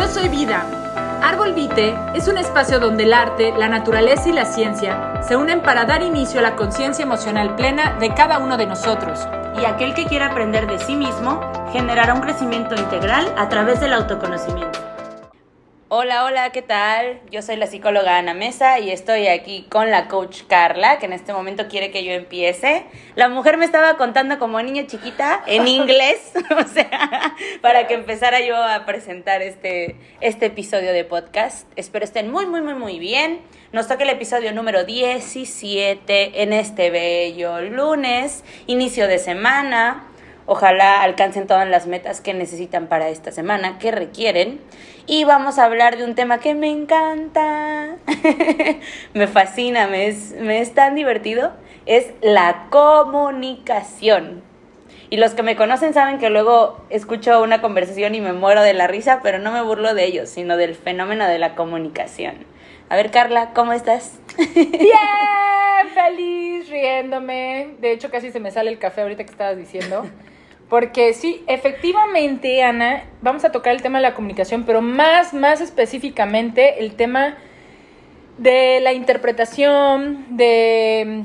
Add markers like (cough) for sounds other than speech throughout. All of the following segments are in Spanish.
Yo soy Vida. Árbol Vite es un espacio donde el arte, la naturaleza y la ciencia se unen para dar inicio a la conciencia emocional plena de cada uno de nosotros. Y aquel que quiera aprender de sí mismo generará un crecimiento integral a través del autoconocimiento. Hola, hola, ¿qué tal? Yo soy la psicóloga Ana Mesa y estoy aquí con la coach Carla, que en este momento quiere que yo empiece. La mujer me estaba contando como niña chiquita en (laughs) inglés, (laughs) o sea, para que empezara yo a presentar este, este episodio de podcast. Espero estén muy, muy, muy, muy bien. Nos toca el episodio número 17 en este bello lunes, inicio de semana. Ojalá alcancen todas las metas que necesitan para esta semana, que requieren. Y vamos a hablar de un tema que me encanta, (laughs) me fascina, me es, me es tan divertido. Es la comunicación. Y los que me conocen saben que luego escucho una conversación y me muero de la risa, pero no me burlo de ellos, sino del fenómeno de la comunicación. A ver, Carla, ¿cómo estás? (laughs) Bien, feliz, riéndome. De hecho, casi se me sale el café ahorita que estabas diciendo. Porque sí, efectivamente, Ana, vamos a tocar el tema de la comunicación, pero más, más específicamente el tema de la interpretación, de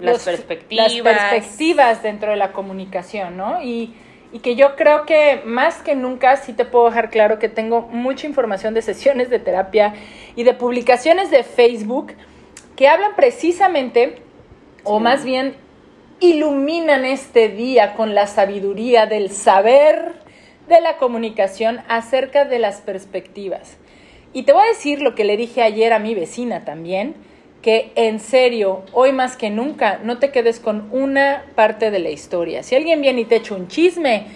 las perspectivas. Las perspectivas dentro de la comunicación, ¿no? Y, y que yo creo que más que nunca sí te puedo dejar claro que tengo mucha información de sesiones de terapia y de publicaciones de Facebook que hablan precisamente, o más bien iluminan este día con la sabiduría del saber de la comunicación acerca de las perspectivas. Y te voy a decir lo que le dije ayer a mi vecina también, que en serio, hoy más que nunca, no te quedes con una parte de la historia. Si alguien viene y te echa un chisme,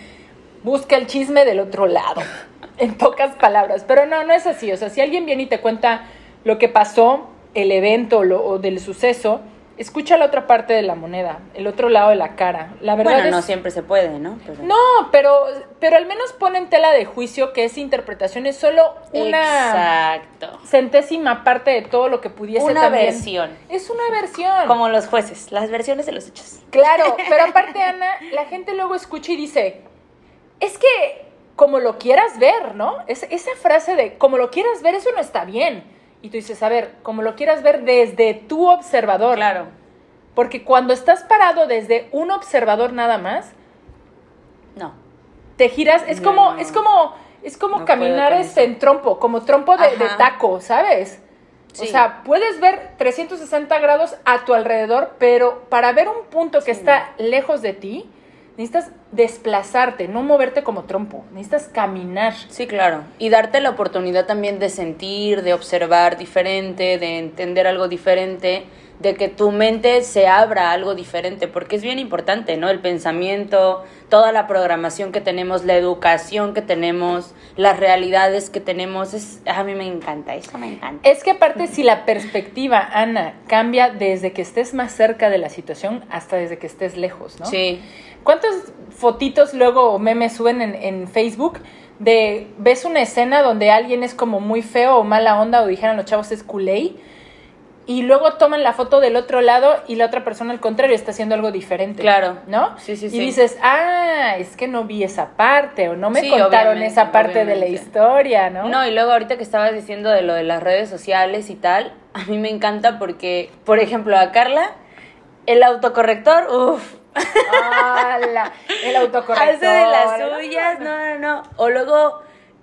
busca el chisme del otro lado, (laughs) en pocas palabras. Pero no, no es así. O sea, si alguien viene y te cuenta lo que pasó, el evento o del suceso, escucha la otra parte de la moneda, el otro lado de la cara. La verdad bueno, es... no siempre se puede, ¿no? Pero... No, pero, pero al menos pone en tela de juicio que esa interpretación es solo una Exacto. centésima parte de todo lo que pudiese Una también. versión. Es una versión. Como los jueces, las versiones de los hechos. Claro, (laughs) pero aparte, Ana, la gente luego escucha y dice, es que como lo quieras ver, ¿no? Es, esa frase de como lo quieras ver, eso no está bien. Y tú dices, a ver, como lo quieras ver desde tu observador. Claro. Porque cuando estás parado desde un observador nada más, No. te giras, es como, es como, es como No caminar este, en trompo, como trompo de, taco, ¿sabes? O Sí. sea, puedes ver 360 grados a tu alrededor, pero para ver un punto que está lejos de ti, necesitas desplazarte, no moverte como trompo, necesitas caminar. Sí, claro. Y darte la oportunidad también de sentir, de observar diferente, de entender algo diferente, de que tu mente se abra a algo diferente, porque es bien importante, ¿no? El pensamiento, toda la programación que tenemos, la educación que tenemos, las realidades que tenemos, es, a mí me encanta, eso me encanta. Es que aparte si la perspectiva, Ana, cambia desde que estés más cerca de la situación hasta desde que estés lejos, ¿no? Sí, ¿Cuántas fotitos luego o memes suben en, en Facebook de ves una escena donde alguien es como muy feo o mala onda o dijeran los chavos es culé y luego toman la foto del otro lado y la otra persona al contrario está haciendo algo diferente. Claro. ¿No? Sí, sí, y sí. dices, ah, es que no vi esa parte o no me Sí, contaron esa parte de la historia, ¿no? No, y luego ahorita que estabas diciendo de lo de las redes sociales y tal, a mí me encanta porque, por ejemplo, a Carla, el autocorrector, uff, ¡Hala! el autocorrector. hace de las suyas, no, no, no. O luego,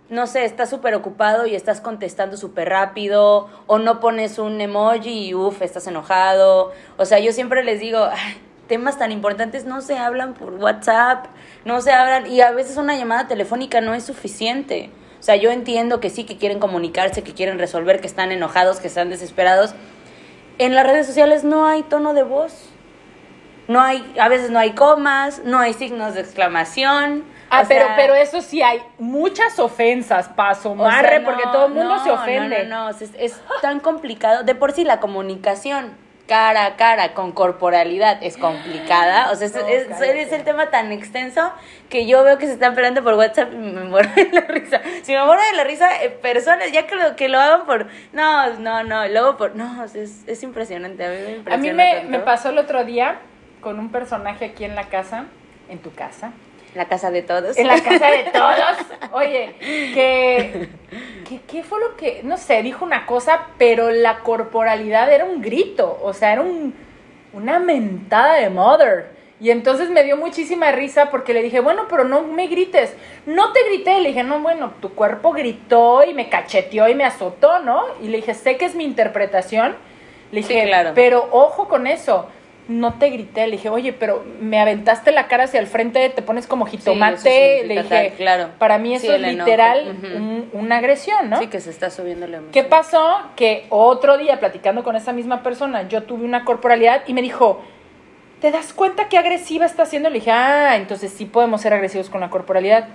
no sé, estás súper ocupado y estás contestando súper rápido, o no pones un emoji y uff, estás enojado. O sea, yo siempre les digo, "Ay, temas tan importantes no se hablan por WhatsApp, no se hablan, y a veces una llamada telefónica no es suficiente. O sea, yo entiendo que sí, que quieren comunicarse, que quieren resolver, que están enojados, que están desesperados. En las redes sociales no hay tono de voz. No hay, a veces no hay comas, no hay signos de exclamación. Ah, pero, sea, pero eso sí hay muchas ofensas, paso, o sea, marre, no, porque todo el mundo no, se ofende. No, no, no, es, es tan complicado. De por sí la comunicación cara a cara con corporalidad es complicada. O sea, es, No, es- es el tema tan extenso que yo veo que se están peleando por WhatsApp y me muero de la risa. Si me muero de la risa, eh, personas, ya que lo, que lo hagan por... No, no, no, luego por... No, es, es impresionante, a mí me impresiona A mí me, me pasó el otro día con un personaje aquí en la casa, en tu casa, La casa de todos. En la casa de (laughs) todos. Oye, que, que, ¿qué fue lo que, no sé, dijo una cosa, pero la corporalidad era un grito, o sea, era un, una mentada de mother. Y entonces me dio muchísima risa porque le dije, bueno, pero no me grites. No te grité. Le dije, no, bueno, tu cuerpo gritó y me cacheteó y me azotó, ¿no? Y le dije, sé que es mi interpretación. Le Sí, dije, claro. pero ojo con eso. No te grité. Le dije, oye, pero me aventaste la cara hacia el frente, te pones como jitomate. le dije, tal, claro. para mí Sí, eso es literal un- una agresión, ¿no? Sí, que se está subiendo la emoción. ¿Qué pasó? Que otro día, platicando con esa misma persona, yo tuve una corporalidad y me dijo, ¿te das cuenta qué agresiva está siendo? Le dije, ah, entonces sí podemos ser agresivos con la corporalidad.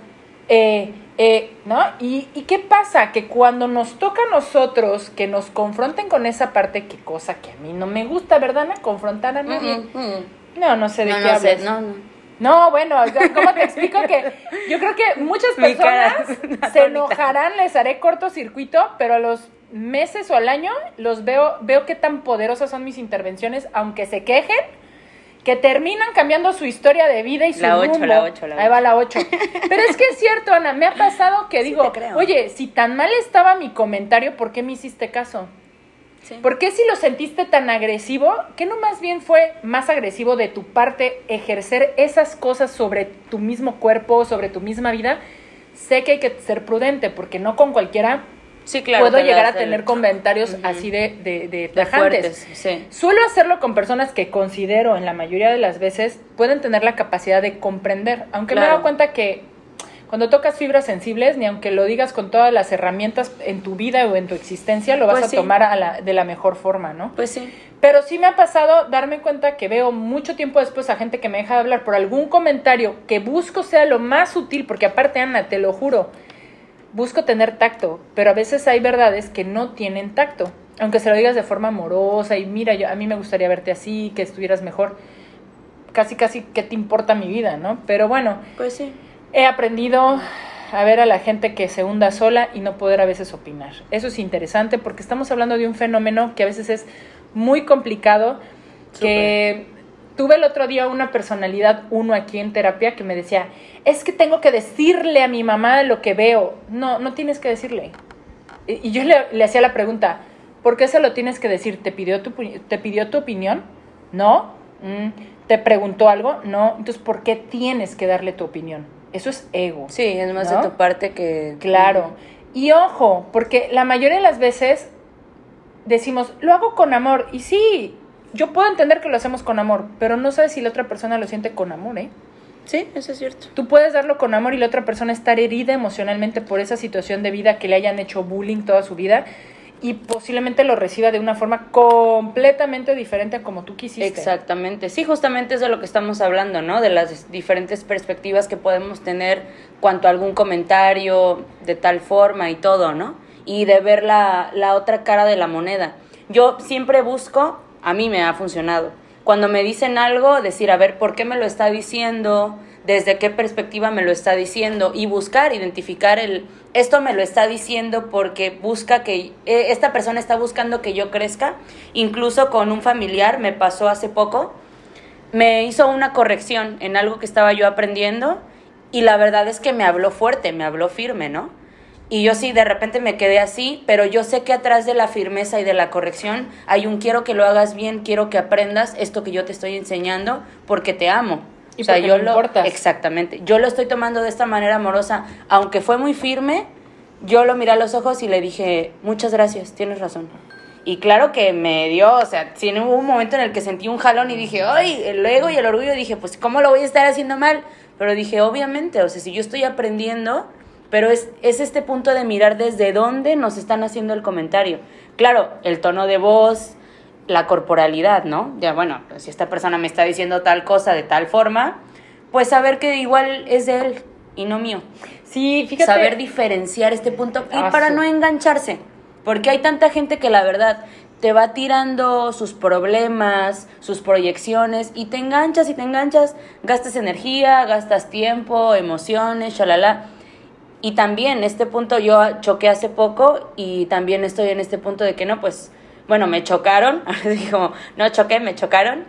Eh, eh, ¿No? ¿Y, ¿Y qué pasa? Que cuando nos toca a nosotros que nos confronten con esa parte, qué cosa que a mí no me gusta, ¿verdad? Ana? Confrontar a nadie. Mm, mm, mm. No, no sé de No, qué no sé, hablas. no, no. No, bueno, ¿cómo te explico que yo creo que muchas personas (laughs) se enojarán, les haré cortocircuito, pero a los meses o al año los veo veo qué tan poderosas son mis intervenciones, aunque se quejen, que terminan cambiando su historia de vida y su La la ocho, la Ahí va la 8. Pero es que es cierto, Ana, me ha pasado que digo. "Oye, si tan mal estaba mi comentario, ¿por qué me hiciste caso?" Sí. ¿Por qué si lo sentiste tan agresivo, que no más bien fue más agresivo de tu parte ejercer esas cosas sobre tu mismo cuerpo, sobre tu misma vida? Sé que hay que ser prudente porque no con cualquiera Sí, claro. puedo llegar a el- tener comentarios así de, de, de de tajantes. fuertes, sí. Suelo hacerlo con personas que considero en la mayoría de las veces pueden tener la capacidad de comprender, aunque me he dado cuenta que cuando tocas fibras sensibles, ni aunque lo digas con todas las herramientas en tu vida o en tu existencia, lo vas Pues a sí. tomar a la- de la mejor forma, ¿no? Pues sí. Pero sí me ha pasado darme cuenta que veo mucho tiempo después a gente que me deja de hablar por algún comentario que busco sea lo más sutil, porque aparte, Ana, te lo juro, busco tener tacto, pero a veces hay verdades que no tienen tacto. Aunque se lo digas de forma amorosa y mira, yo, a mí me gustaría verte así, que estuvieras mejor. Casi, casi, ¿qué te importa mi vida, no? Pero bueno, Pues sí. he aprendido a ver a la gente que se hunda sola y no poder a veces opinar. Eso es interesante porque estamos hablando de un fenómeno que a veces es muy complicado, que tuve el otro día una personalidad uno aquí en terapia que me decía, es que tengo que decirle a mi mamá lo que veo. No, no tienes que decirle. Y y yo le, le hacía la pregunta, ¿por qué se lo tienes que decir? ¿Te pidió tu, te pidió tu opinión? ¿No? Mm. ¿Te preguntó algo? No. Entonces, ¿por qué tienes que darle tu opinión? Eso es ego. Sí, es más ¿No? de tu parte que... Claro. Y ojo, porque la mayoría de las veces decimos, lo hago con amor. Y sí, yo puedo entender que lo hacemos con amor, pero no sabes si la otra persona lo siente con amor, ¿eh? Sí, eso es cierto. Tú puedes darlo con amor y la otra persona estar herida emocionalmente por esa situación de vida que le hayan hecho bullying toda su vida y posiblemente lo reciba de una forma completamente diferente a como tú quisiste. Exactamente. Sí, justamente es de lo que estamos hablando, ¿no? De las diferentes perspectivas que podemos tener cuanto a algún comentario de tal forma y todo, ¿no? Y de ver la, la otra cara de la moneda. Yo siempre busco, a mí me ha funcionado, cuando me dicen algo, decir, a ver, ¿por qué me lo está diciendo? ¿Desde qué perspectiva me lo está diciendo? Y buscar, identificar el, esto me lo está diciendo porque busca que, eh, esta persona está buscando que yo crezca. Incluso con un familiar me pasó hace poco, me hizo una corrección en algo que estaba yo aprendiendo y la verdad es que me habló fuerte, me habló firme, ¿no? Y yo sí, de repente me quedé así, pero yo sé que atrás de la firmeza y de la corrección hay un quiero que lo hagas bien, quiero que aprendas esto que yo te estoy enseñando porque te amo. Y porque yo me lo importas. exactamente. Yo lo estoy tomando de esta manera amorosa, aunque fue muy firme, yo lo miré a los ojos y le dije, "Muchas gracias, tienes razón." Y claro que me dio, o sea, sí hubo un momento en el que sentí un jalón y dije, "Ay, el ego y el orgullo." Dije, "Pues ¿cómo lo voy a estar haciendo mal?" Pero dije, "Obviamente, o sea, si yo estoy aprendiendo, pero es, es este punto de mirar desde dónde nos están haciendo el comentario. Claro, el tono de voz, la corporalidad, ¿no? Ya, bueno, pues, si esta persona me está diciendo tal cosa de tal forma, pues saber que igual es de él y no mío. Sí, fíjate. Saber diferenciar este punto y Ah, para no engancharse, porque hay tanta gente que la verdad te va tirando sus problemas, sus proyecciones y te enganchas y te enganchas, gastas energía, gastas tiempo, emociones, shalala. Y también este punto yo choqué hace poco y también estoy en este punto de que no, pues, bueno, me chocaron, (laughs) digo, no choqué, me chocaron.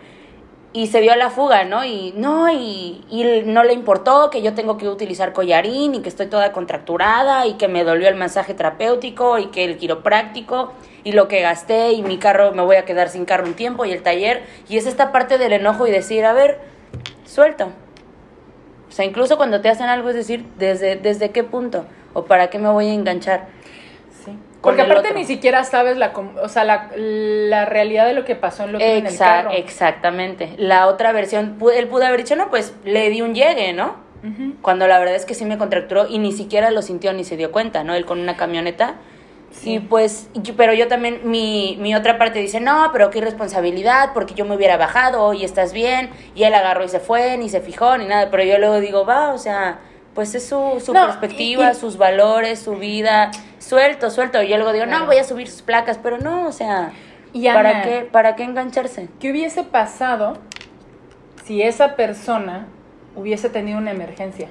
y se vio la fuga, ¿no? Y no, y, y no le importó que yo tengo que utilizar collarín y que estoy toda contracturada y que me dolió el masaje terapéutico y que el quiropráctico y lo que gasté y mi carro me voy a quedar sin carro un tiempo y el taller. Y es esta parte del enojo y decir, a ver, suelto. O sea, incluso cuando te hacen algo es decir, ¿desde, desde qué punto? ¿O para qué me voy a enganchar? Sí. Porque aparte otro. ni siquiera sabes la, o sea, la, la realidad de lo que pasó en lo que en el carro. exactamente. La otra versión, él pudo haber dicho, no, pues le di un llegue, ¿no? Cuando la verdad es que sí me contracturó y ni siquiera lo sintió ni se dio cuenta, ¿no? Él con una camioneta. Sí. Y pues, pero yo también, mi, mi otra parte dice, no, pero qué irresponsabilidad, porque yo me hubiera bajado y estás bien. Y él agarró y se fue, ni se fijó, ni nada. Pero yo luego digo, va, o sea, pues es su, su No, perspectiva, y- y- sus valores, su vida. Suelto, suelto. Y yo luego digo, Claro. no, voy a subir sus placas, pero no, o sea, Y ¿para qué, para qué engancharse? ¿Qué hubiese pasado si esa persona hubiese tenido una emergencia?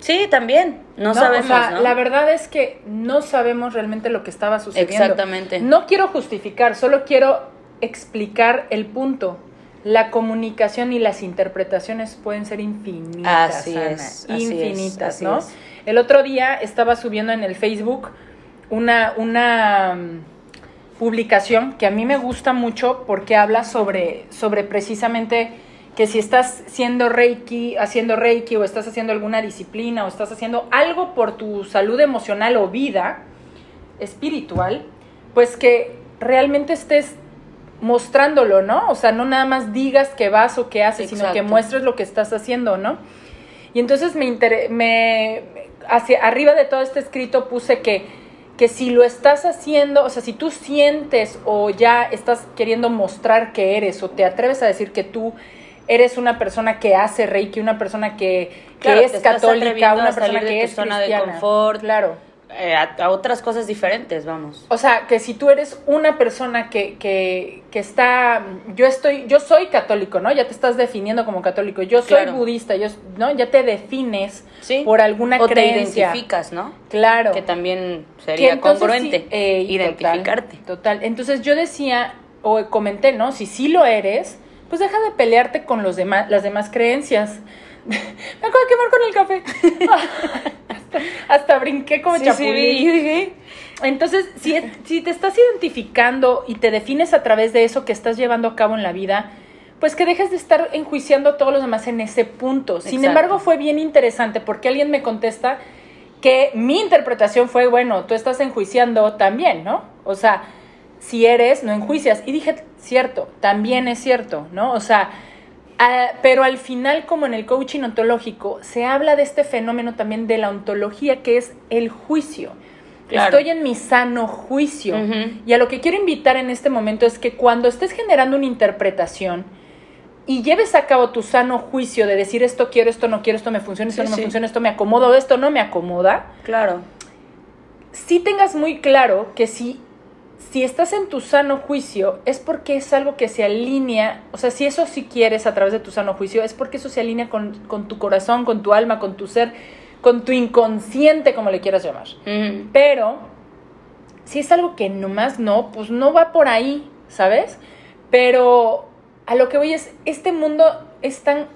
Sí, también. No, sabemos, sea, ¿no? la verdad es que no sabemos realmente lo que estaba sucediendo. Exactamente. No quiero justificar, solo quiero explicar el punto. La comunicación y las interpretaciones pueden ser infinitas. Así Ana, es, infinitas, así ¿no? es. El otro día estaba subiendo en el Facebook una, una mm, publicación que a mí me gusta mucho porque habla sobre, sobre precisamente que si estás siendo reiki, haciendo reiki o estás haciendo alguna disciplina o estás haciendo algo por tu salud emocional o vida espiritual, pues que realmente estés mostrándolo, ¿no? O sea, no nada más digas que vas o que haces, sino que muestres lo que estás haciendo, ¿no? Y entonces me, me hacia arriba de todo este escrito puse que, que si lo estás haciendo, o sea, si tú sientes o ya estás queriendo mostrar que eres o te atreves a decir que tú eres una persona que hace reiki, una persona que, que Claro, es te católica, una persona de que es zona de cristiana. confort. Claro. Eh, a, a otras cosas diferentes, vamos. O sea, que si tú eres una persona que, que, que está, yo estoy, yo soy católico, ¿no? Ya te estás definiendo como católico. Yo soy Claro. budista, yo, ¿no? Ya te defines Sí. por alguna o te creencia. identificas, ¿no? Claro. Que también Que sería entonces congruente sí, eh, identificarte. Total, total. Entonces yo decía, o comenté, ¿no? Si sí lo eres, pues deja de pelearte con los demás, las demás creencias. (laughs) Me acabo de quemar con el café. (laughs) hasta, hasta brinqué como Sí, chapulín. sí, Entonces, si, te estás identificando y te defines a través de eso que estás llevando a cabo en la vida, pues que dejes de estar enjuiciando a todos los demás en ese punto. Sin Exacto. embargo, fue bien interesante porque alguien me contesta que mi interpretación fue, bueno, tú estás enjuiciando también, ¿no? O sea, si eres, no enjuicias. Y dije, cierto, también es cierto, ¿no? O sea, ah, pero al final, como en el coaching ontológico, se habla de este fenómeno también de la ontología, que es el juicio. Claro. Estoy en mi sano juicio. Y a lo que quiero invitar en este momento es que cuando estés generando una interpretación y lleves a cabo tu sano juicio de decir esto quiero, esto no quiero, esto me funciona, esto Sí, no me sí. funciona, esto me acomoda o esto no me acomoda, Claro. sí tengas muy claro que si, si estás en tu sano juicio es porque es algo que se alinea, o sea, si eso sí quieres a través de tu sano juicio, es porque eso se alinea con, con tu corazón, con tu alma, con tu ser, con tu inconsciente, como le quieras llamar. Pero si es algo que nomás no, pues no va por ahí, ¿sabes? Pero a lo que voy es, este mundo es tan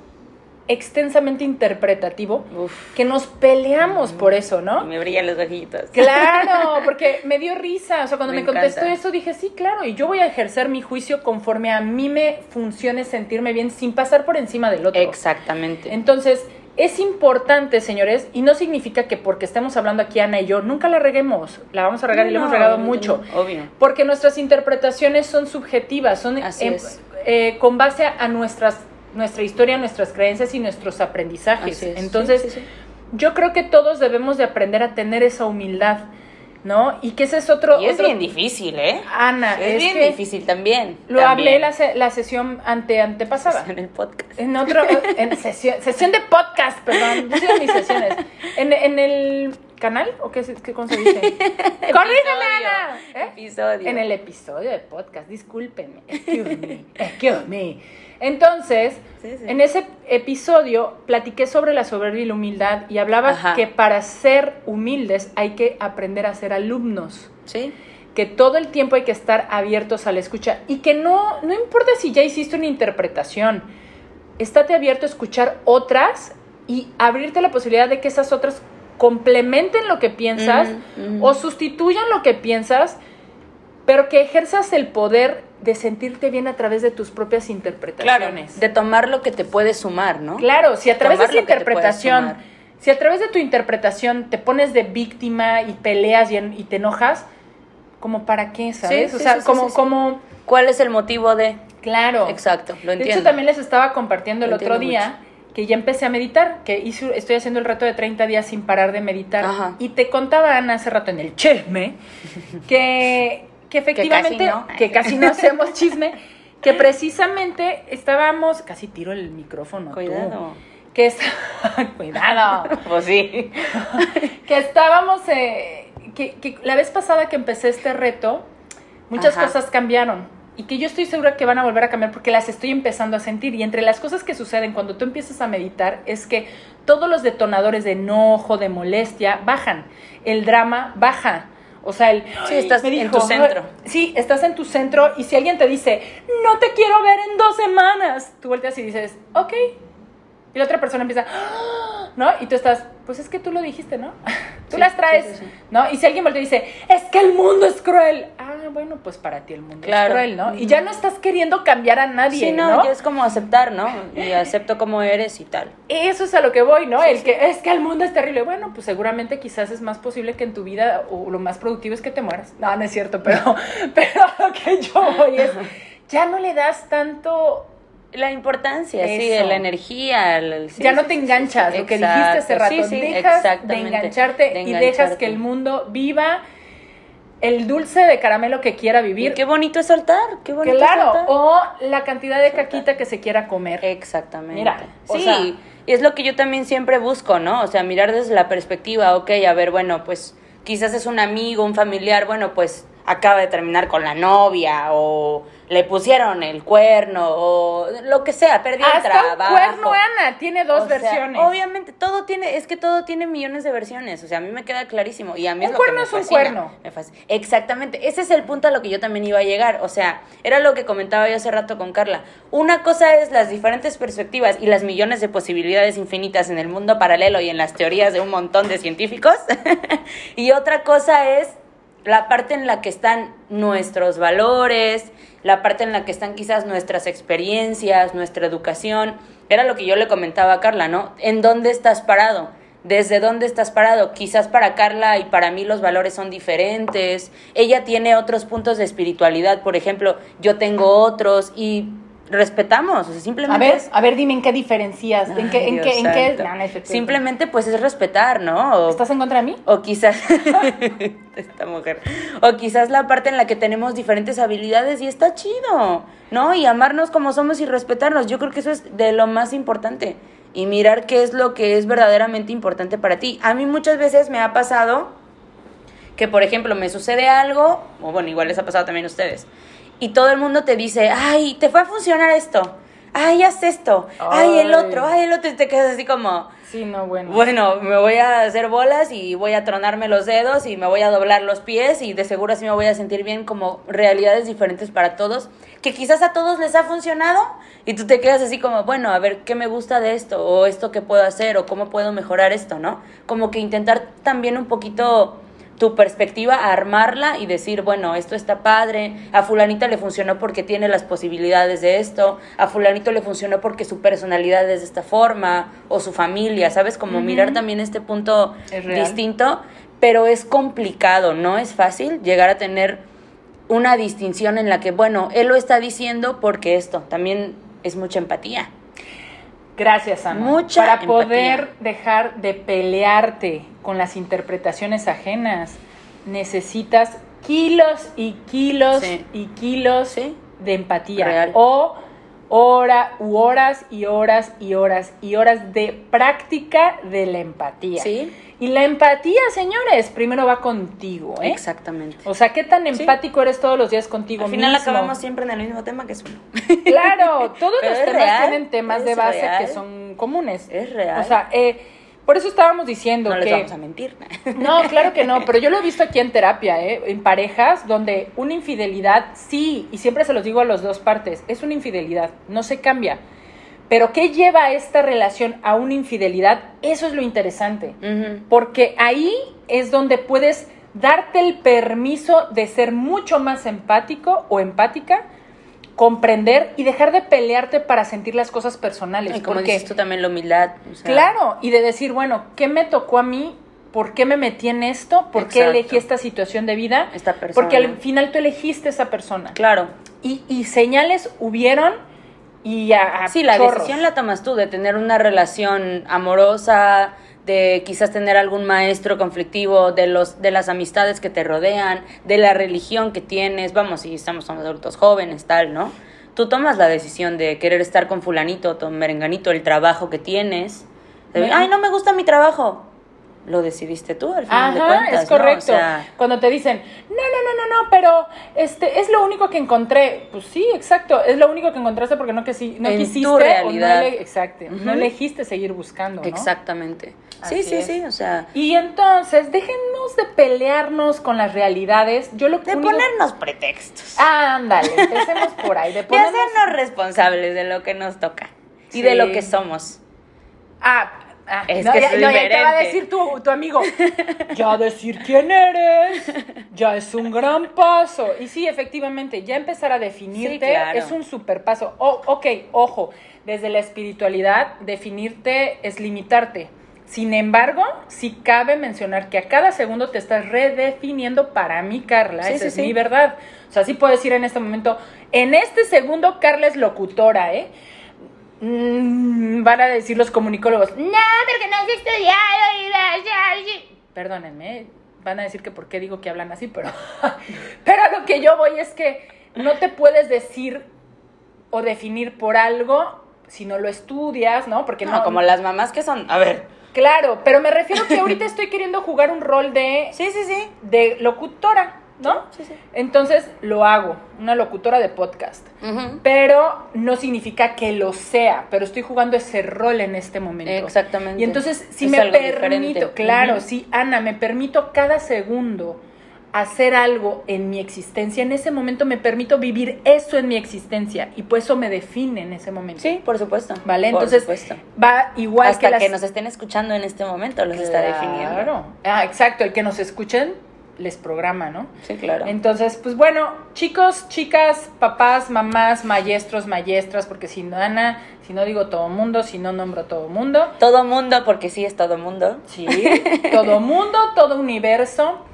extensamente interpretativo Uf. que nos peleamos por eso, ¿no? Me brillan los ojitos. Claro, (laughs) porque me dio risa. O sea, cuando Me me, contestó eso dije, sí, claro, y yo voy a ejercer mi juicio conforme a mí me funcione sentirme bien sin pasar por encima del otro. Exactamente. Entonces, es importante, señores, y no significa que porque estemos hablando aquí Ana y yo, nunca la reguemos. La vamos a regar y la hemos regado no, mucho. Obvio. Porque nuestras interpretaciones son subjetivas, son Así es. eh, con base a nuestras, nuestra historia, nuestras creencias y nuestros aprendizajes. Entonces, Sí, sí, sí. yo creo que todos debemos de aprender a tener esa humildad, ¿no? Y que ese es otro... Y es otro- bien difícil, ¿eh? Ana, es, es bien que difícil también. Lo también. hablé la, se- la sesión ante antepasada. en el podcast. En otro, en sesión, sesión de podcast, perdón. Sigo mis sesiones. En, en el canal, ¿o qué, qué cómo se dice? (laughs) ¡Corrígeme, Ana! ¿Eh? Episodio. En el episodio de podcast, discúlpenme. Excuse me, excuse me. Entonces, Sí, sí. en ese episodio platiqué sobre la soberbia y la humildad y hablaba Ajá. que para ser humildes hay que aprender a ser alumnos Sí. que todo el tiempo hay que estar abiertos a la escucha y que no, no importa si ya hiciste una interpretación, estate abierto a escuchar otras y abrirte la posibilidad de que esas otras complementen lo que piensas o sustituyan lo que piensas, pero que ejerzas el poder de sentirte bien a través de tus propias Claro, interpretaciones. de tomar lo que te puede sumar, ¿no? Claro, si a través de esa interpretación, si a través de tu interpretación te pones de víctima y peleas y, en- y te enojas, como para qué, ¿sabes? Sí, o sí, sea, sí, como, sí, sí. como, ¿Cuál es el motivo de? claro. Exacto, lo De entiendo. hecho, también les estaba compartiendo el Lo otro día que ya empecé a meditar, que hice, estoy haciendo el reto de 30 días sin parar de meditar. Ajá. Y te contaba, Ana, hace rato en el chisme, que, que efectivamente, no. que casi no hacemos chisme, que precisamente estábamos, casi tiro el micrófono. tú. Cuidado. Que es, (laughs) cuidado, Pues sí. (laughs) que estábamos, eh, que, que la vez pasada que empecé este reto, muchas Ajá. cosas cambiaron y que yo estoy segura que van a volver a cambiar porque las estoy empezando a sentir. Y entre las cosas que suceden cuando tú empiezas a meditar es que todos los detonadores de enojo, de molestia, bajan. El drama baja. O sea, el... Sí, estás en tu centro. Sí, estás en tu centro y si alguien te dice, no te quiero ver en dos semanas, tú volteas y dices, ok. Y la otra persona empieza, "Ah", ¿no? Y tú estás, pues es que tú lo dijiste, ¿no? (laughs) Tú Sí, las traes, sí, sí, sí. ¿no? Y si alguien voltea y dice, es que el mundo es cruel. Ah, bueno, pues para ti el mundo Claro. es cruel, ¿no? Y ya no estás queriendo cambiar a nadie, Sí, no, ¿no? ya es como aceptar, ¿no? Y acepto como eres y tal. Eso es a lo que voy, ¿no? el que es que el mundo es terrible. Bueno, pues seguramente quizás es más posible que en tu vida o lo más productivo es que te mueras. No, no es cierto, pero, (laughs) pero lo que yo voy es, ya no le das tanto La importancia, sí, de la energía. el- el- sí, ya no te enganchas, sí, lo que exacto. dijiste hace rato, Sí, sí, dejas de engancharte de y dejas que el mundo viva el dulce de caramelo que quiera Y vivir. qué bonito es soltar, qué bonito Claro, es soltar. o la cantidad de caquita que se quiera comer. Exactamente. Mira, o sí, sea- y es lo que yo también siempre busco, ¿no? O sea, mirar desde la perspectiva, ok, a ver, bueno, pues quizás es un amigo, un familiar, bueno, pues acaba de terminar con la novia o le pusieron el cuerno o lo que sea, perdió el trabajo. un cuerno, Ana, tiene dos O sea, versiones. obviamente, todo tiene, es que todo tiene millones de versiones. O sea, a mí me queda clarísimo. Y a mí Un es lo que cuerno me es un fascina, cuerno. me. Exactamente. Ese es el punto a lo que yo también iba a llegar. O sea, era lo que comentaba yo hace rato con Carla. Una cosa es las diferentes perspectivas y las millones de posibilidades infinitas en el mundo paralelo y en las teorías de un montón de científicos. (laughs) y otra cosa es la parte en la que están nuestros valores, la parte en la que están quizás nuestras experiencias, nuestra educación. Era lo que yo le comentaba a Carla, ¿no? ¿En dónde estás parado? ¿Desde dónde estás parado? Quizás para Carla y para mí los valores son diferentes. Ella tiene otros puntos de espiritualidad, por ejemplo, yo tengo otros y respetamos, o sea, A simplemente ver, es- a ver, dime en qué diferencias, en qué, Ay, en qué, en qué. No, no. Simplemente pues es respetar, ¿no? O- ¿Estás en contra de mí? o quizás, (laughs) esta mujer, o quizás la parte en la que tenemos diferentes habilidades y está chido, ¿no? Y amarnos como somos y respetarnos. Yo creo que eso es de lo más importante. Y mirar qué es lo que es verdaderamente importante para ti. A mí muchas veces me ha pasado que, por ejemplo, me sucede algo, o bueno, igual les ha pasado también a ustedes, y todo el mundo te dice, ay, te fue a funcionar esto, ay, haz esto, ay, el otro, ay, el otro, y te quedas así como... Sí, no, bueno. Bueno, me voy a hacer bolas y voy a tronarme los dedos y me voy a doblar los pies y de seguro así me voy a sentir bien como realidades diferentes para todos, que quizás a todos les ha funcionado y tú te quedas así como, bueno, a ver qué me gusta de esto o esto que puedo hacer o cómo puedo mejorar esto, ¿no? Como que intentar también un poquito tu perspectiva, armarla y decir, bueno, esto está padre, a fulanita le funcionó porque tiene las posibilidades de esto, a fulanito le funcionó porque su personalidad es de esta forma, o su familia, ¿sabes? Como mirar también este punto Es distinto, pero es complicado, no es fácil llegar a tener una distinción en la que, bueno, él lo está diciendo porque esto, también es mucha empatía. Gracias, Ana. Mucha Para empatía. poder dejar de pelearte con las interpretaciones ajenas, necesitas kilos y kilos Sí. y kilos Sí. de empatía. Real. O hora, u horas y horas y horas y horas de práctica de la empatía. Sí. Y la empatía, señores, primero va contigo, ¿eh? Exactamente. O sea, ¿qué tan Sí. empático eres todos los días contigo Al final mismo? acabamos siempre en el mismo tema que es uno. Claro, (laughs) todos Pero los temas real, tienen temas de base real. que son comunes. Es real. O sea, eh, por eso estábamos diciendo no les que... vamos a mentir. (laughs) No, claro que no, pero yo lo he visto aquí en terapia, ¿eh? en parejas, donde una infidelidad, sí, y siempre se los digo a las dos partes, es una infidelidad, no se cambia. Pero ¿qué lleva esta relación a una infidelidad? Eso es lo interesante. Porque ahí es donde puedes darte el permiso de ser mucho más empático o empática, comprender y dejar de pelearte para sentir las cosas personales. Y como porque, dices tú también, la humildad. o sea, claro, y de decir, bueno, ¿qué me tocó a mí? ¿Por qué me metí en esto? ¿Por qué elegí esta situación de vida? Esta persona. Porque al final tú elegiste esa persona. Claro. Y, y señales hubieron y a, a Sí, la chorros. decisión la tomas tú de tener una relación amorosa, de quizás tener algún maestro conflictivo, de los de las amistades que te rodean, de la religión que tienes, vamos, si estamos somos adultos jóvenes, tal, ¿no? Tú tomas la decisión de querer estar con fulanito, con merenganito, el trabajo que tienes. De. Ay, no me gusta mi trabajo. Lo decidiste tú al final de Ajá, cuentas, es ¿no? O correcto. sea, Cuando te dicen, no, no, no, no, no, pero este es lo único que encontré. Pues sí, exacto, es lo único que encontraste porque no, que no En tu quisiste o no exacto, no Ujú. elegiste seguir buscando, ¿no? Exactamente. Así Sí, sí, es. sí, o sea, Y entonces, déjenos de pelearnos con las realidades. Yo lo de único- ponernos pretextos. Ándale, (laughs) empecemos por ahí. De de ponernos... hacernos responsables de lo que nos toca y de lo que somos. Ah, ah, Es no, que ya, es no, ya te va a decir tu, tu amigo. (laughs) Ya decir quién eres, ya es un gran paso. Y sí, efectivamente, ya empezar a definirte Sí, claro. es un super paso. O- ok, ojo, desde la espiritualidad, definirte es limitarte. Sin embargo, sí cabe mencionar que a cada segundo te estás redefiniendo para mí, Carla. Sí, Esa sí, es sí. mi verdad. O sea, sí puedo decir en este momento, en este segundo, Carla es locutora, ¿eh? Mm, van a decir los comunicólogos, no, porque no has estudiado. y da- ya- ya". Perdónenme, van a decir que por qué digo que hablan así, pero, (laughs) pero lo que yo voy es que no te puedes decir o definir por algo si no lo estudias, ¿no? Porque No, no, como las mamás que son. A ver. Claro, pero me refiero que (laughs) ahorita estoy queriendo jugar un rol de, Sí, sí, sí. de locutora, ¿no? Sí, sí. Entonces lo hago, una locutora de podcast. Pero no significa que lo sea, pero estoy jugando ese rol en este momento. Exactamente. Y entonces, si Es me permito, diferente. claro, Ujú. sí, Ana, me permito cada segundo hacer algo en mi existencia, en ese momento me permito vivir eso en mi existencia y pues eso me define en ese momento. Sí, por supuesto. ¿Vale? Por Entonces, supuesto. va igual Hasta que que, las... nos estén escuchando en este momento los está definiendo. Claro. Ah, exacto, el que nos escuchen les programa, ¿no? Sí, claro. Entonces, pues bueno, chicos, chicas, papás, mamás, maestros, maestras, porque si no, Ana, si no digo todo mundo, si no nombro todo mundo, Todo mundo, porque sí es todo mundo. sí, todo mundo, todo universo.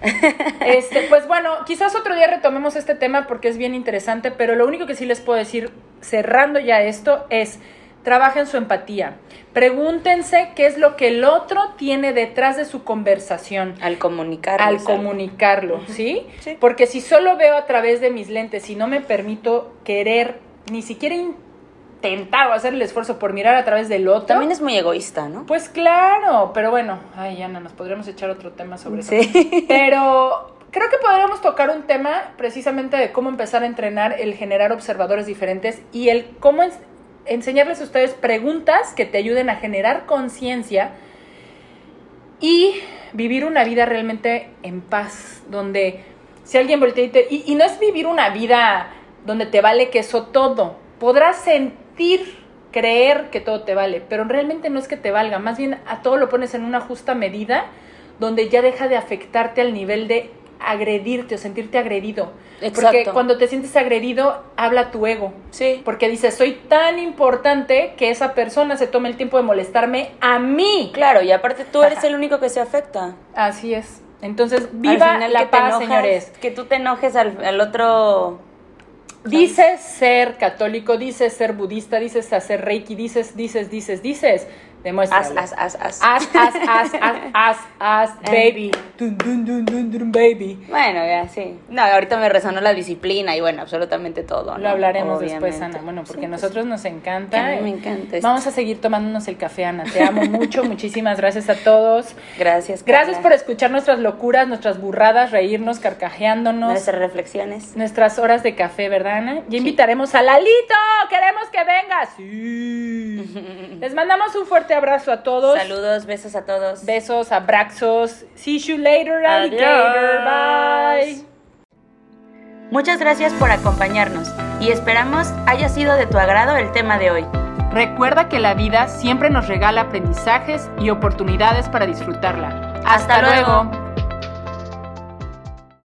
Este, pues bueno, quizás otro día retomemos este tema porque es bien interesante, pero lo único que sí les puedo decir, cerrando ya esto, es trabajen su empatía. Pregúntense qué es lo que el otro tiene detrás de su conversación Al comunicar. al comunicarlo, ¿sí? Sí. Porque si solo veo a través de mis lentes y no me permito querer, ni siquiera intentar o hacer el esfuerzo por mirar a través del otro, También es muy egoísta, ¿no? pues claro, pero bueno, ay Ana, nos podríamos echar otro tema sobre eso. Sí. (laughs) Pero creo que podríamos tocar un tema precisamente de cómo empezar a entrenar el generar observadores diferentes y el cómo enseñarles a ustedes preguntas que te ayuden a generar conciencia y vivir una vida realmente en paz, donde si alguien voltea y te... Y, no es vivir una vida donde te vale queso todo, podrás sentir, creer que todo te vale, pero realmente no es que te valga, más bien a todo lo pones en una justa medida donde ya deja de afectarte al nivel de agredirte o sentirte agredido. Porque Exacto. cuando te sientes agredido, habla tu ego. Sí. Porque dices, soy tan importante que esa persona se tome el tiempo de molestarme a mí. Claro, y aparte tú eres el único que se afecta. Así es. Entonces, Al viva final la que paz, enojas, señores. Que tú te enojes al, al otro. Dices ser católico, dices ser budista, dices hacer reiki, dices, dices, dices, dices. Demuéstralo. haz, haz. Haz, haz, haz, haz, haz, haz, Eh. baby. Dun, dun, dun, dun, dun, baby. Bueno, ya, sí. No, ahorita me resonó la disciplina y bueno, absolutamente todo. ¿no? Lo hablaremos después. Ana. Bueno, porque Sí, pues, nosotros nos encanta. a mí me encanta esto. Vamos a seguir tomándonos el café, Ana. Te amo mucho. Muchísimas gracias a todos. Gracias. Gracias Carla. por escuchar nuestras locuras, nuestras burradas, reírnos, carcajeándonos. nuestras reflexiones. Nuestras horas de café, ¿verdad, Ana? Ya invitaremos a Lalito. Queremos que venga. Sí. (laughs) Les mandamos un fuerte abrazo a todos. Saludos, besos a todos. Besos, abrazos. See you later, alligator. Adiós. Bye. Muchas gracias por acompañarnos y esperamos haya sido de tu agrado el tema de hoy. Recuerda que la vida siempre nos regala aprendizajes y oportunidades para disfrutarla. Hasta luego.